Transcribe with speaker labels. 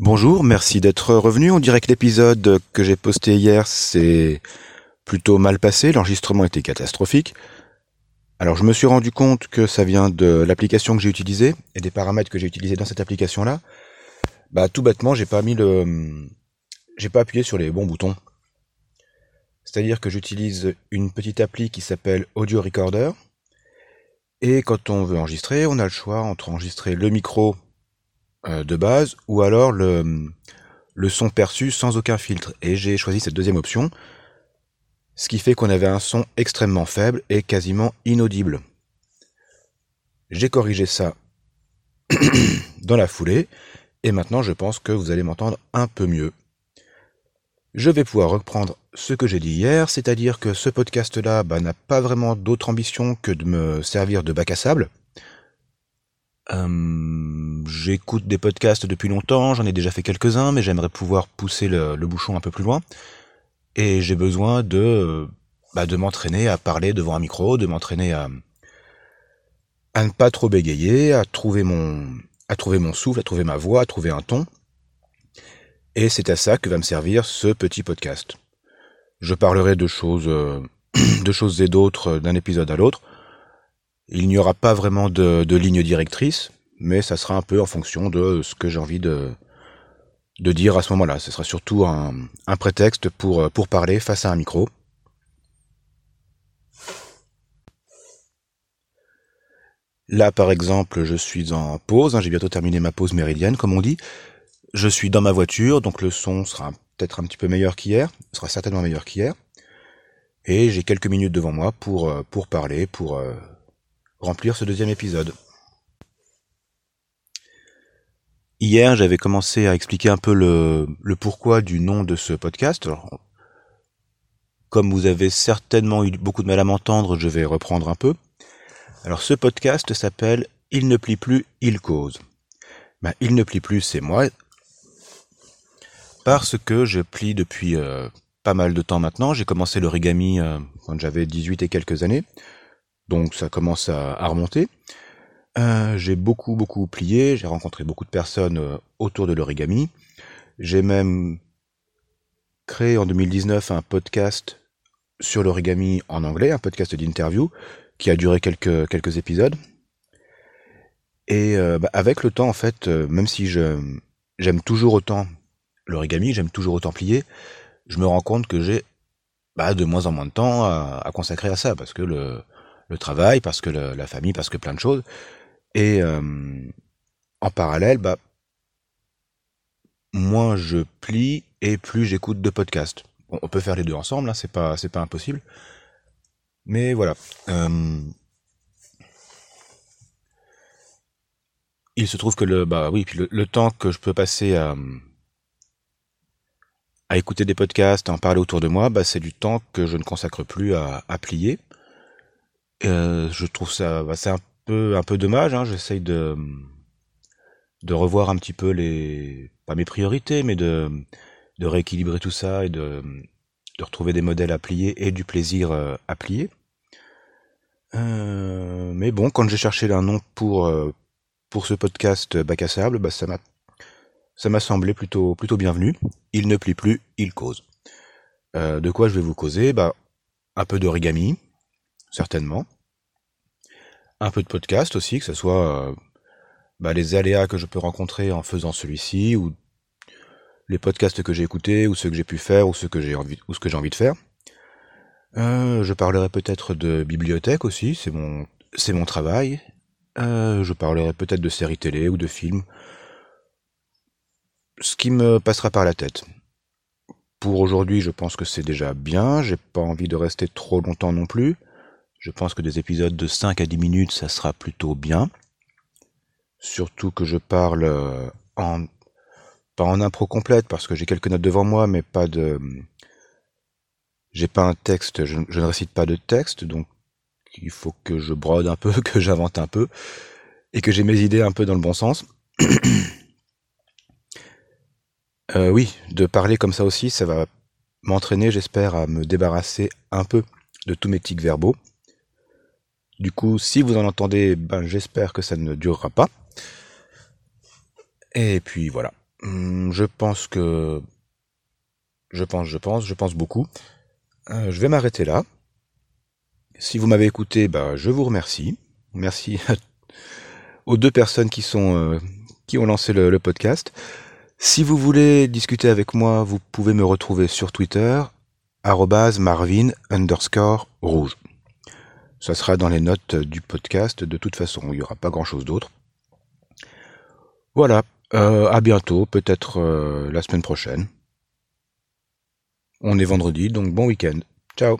Speaker 1: Bonjour, merci d'être revenu. On dirait que l'épisode que j'ai posté hier s'est plutôt mal passé, l'enregistrement était catastrophique. Alors je me suis rendu compte que ça vient de l'application que j'ai utilisée et des paramètres que j'ai utilisés dans cette application-là. Bah tout bêtement, j'ai pas mis le j'ai pas appuyé sur les bons boutons. C'est-à-dire que j'utilise une petite appli qui s'appelle Audio Recorder. Et quand on veut enregistrer, on a le choix entre enregistrer le micro de base ou alors le, le son perçu sans aucun filtre. Et j'ai choisi cette deuxième option, ce qui fait qu'on avait un son extrêmement faible et quasiment inaudible. J'ai corrigé ça dans la foulée et maintenant je pense que vous allez m'entendre un peu mieux. Je vais pouvoir reprendre ce que j'ai dit hier, c'est-à-dire que ce podcast-là bah, n'a pas vraiment d'autre ambition que de me servir de bac à sable. Euh, j'écoute des podcasts depuis longtemps, j'en ai déjà fait quelques-uns, mais j'aimerais pouvoir pousser le, bouchon un peu plus loin. Et j'ai besoin de, bah, de m'entraîner à parler devant un micro, de m'entraîner à, ne pas trop bégayer, à trouver mon, à trouver mon souffle, à trouver ma voix, à trouver un ton. Et c'est à ça que va me servir ce petit podcast. Je parlerai de choses, euh, de choses et d'autres d'un épisode à l'autre. Il n'y aura pas vraiment de, ligne directrice, mais ça sera un peu en fonction de ce que j'ai envie de, dire à ce moment-là. Ce sera surtout un, prétexte pour, pour parler face à un micro. Là, par exemple, je suis en pause, hein, j'ai bientôt terminé ma pause méridienne, comme on dit. Je suis dans ma voiture, donc le son sera peut-être un petit peu meilleur qu'hier, sera certainement meilleur qu'hier. Et j'ai quelques minutes devant moi pour, euh, pour parler, pour, euh, remplir ce deuxième épisode. Hier, j'avais commencé à expliquer un peu le, pourquoi du nom de ce podcast. comme vous avez certainement eu beaucoup de mal à m'entendre, je vais reprendre un peu. Alors ce podcast s'appelle Il ne plie plus, il cause. Ben, il ne plie plus, c'est moi. Parce que je plie depuis euh, pas mal de temps maintenant. J'ai commencé l'origami euh, quand j'avais 18 et quelques années donc ça commence à, remonter. Euh, j'ai beaucoup beaucoup plié, j'ai rencontré beaucoup de personnes euh, autour de l'origami. J'ai même créé en 2019 un podcast sur l'origami en anglais, un podcast d'interview qui a duré quelques épisodes. Et euh, bah, avec le temps, en fait, même si je j'aime toujours autant l'origami, j'aime toujours autant plier, je me rends compte que j'ai bah, de moins en moins de temps à consacrer à ça parce que le le travail, parce que la famille, parce que plein de choses. Et euh, en parallèle, bah, moins je plie et plus j'écoute de podcasts. on peut faire les deux ensemble, hein, c'est pas impossible. Mais voilà. Euh, il se trouve que le bah oui, puis le, temps que je peux passer à écouter des podcasts, à en parler autour de moi, bah, c'est du temps que je ne consacre plus à plier. Euh, je trouve ça, bah, c'est un peu, un peu dommage. Hein. J'essaye de, de revoir un petit peu les, pas mes priorités, mais de, de rééquilibrer tout ça et de, de retrouver des modèles à plier et du plaisir euh, à plier. Euh, mais bon, quand j'ai cherché un nom pour euh, pour ce podcast bac à sable, bah ça m'a ça m'a semblé plutôt plutôt bienvenu. Il ne plie plus, il cause. Euh, de quoi je vais vous causer? Bah un peu d'origami, certainement. Un peu de podcast aussi, que ce soit euh, bah, les aléas que je peux rencontrer en faisant celui-ci, ou les podcasts que j'ai écoutés, ou ceux que j'ai pu faire, ou ce que j'ai envie de faire. Euh, je parlerai peut-être de bibliothèque aussi, c'est mon, c'est mon travail. Euh, je parlerai peut-être de séries télé ou de films. Ce qui me passera par la tête. Pour aujourd'hui, je pense que c'est déjà bien. J'ai pas envie de rester trop longtemps non plus. Je pense que des épisodes de 5 à 10 minutes, ça sera plutôt bien. Surtout que je parle euh, en pas en impro complète parce que j'ai quelques notes devant moi, mais pas de j'ai pas un texte, je, ne récite pas de texte, donc il faut que je brode un peu, que j'invente un peu et que j'ai mes idées un peu dans le bon sens. euh, oui, de parler comme ça aussi, ça va m'entraîner, j'espère, à me débarrasser un peu de tous mes tics verbaux. Du coup, si vous en entendez, ben j'espère que ça ne durera pas. Et puis voilà. Hmm, je pense que... Je pense, je pense, je pense beaucoup. Euh, je vais m'arrêter là. Si vous m'avez écouté, bah, je vous remercie. Merci aux deux personnes qui sont euh, qui ont lancé le, le, podcast. Si vous voulez discuter avec moi, vous pouvez me retrouver sur Twitter @marvin underscore rouge. Ça sera dans les notes du podcast. De toute façon, il n'y aura pas grand-chose d'autre. Voilà. Euh, à bientôt, peut-être euh, la semaine prochaine. On est vendredi, donc bon week-end. Ciao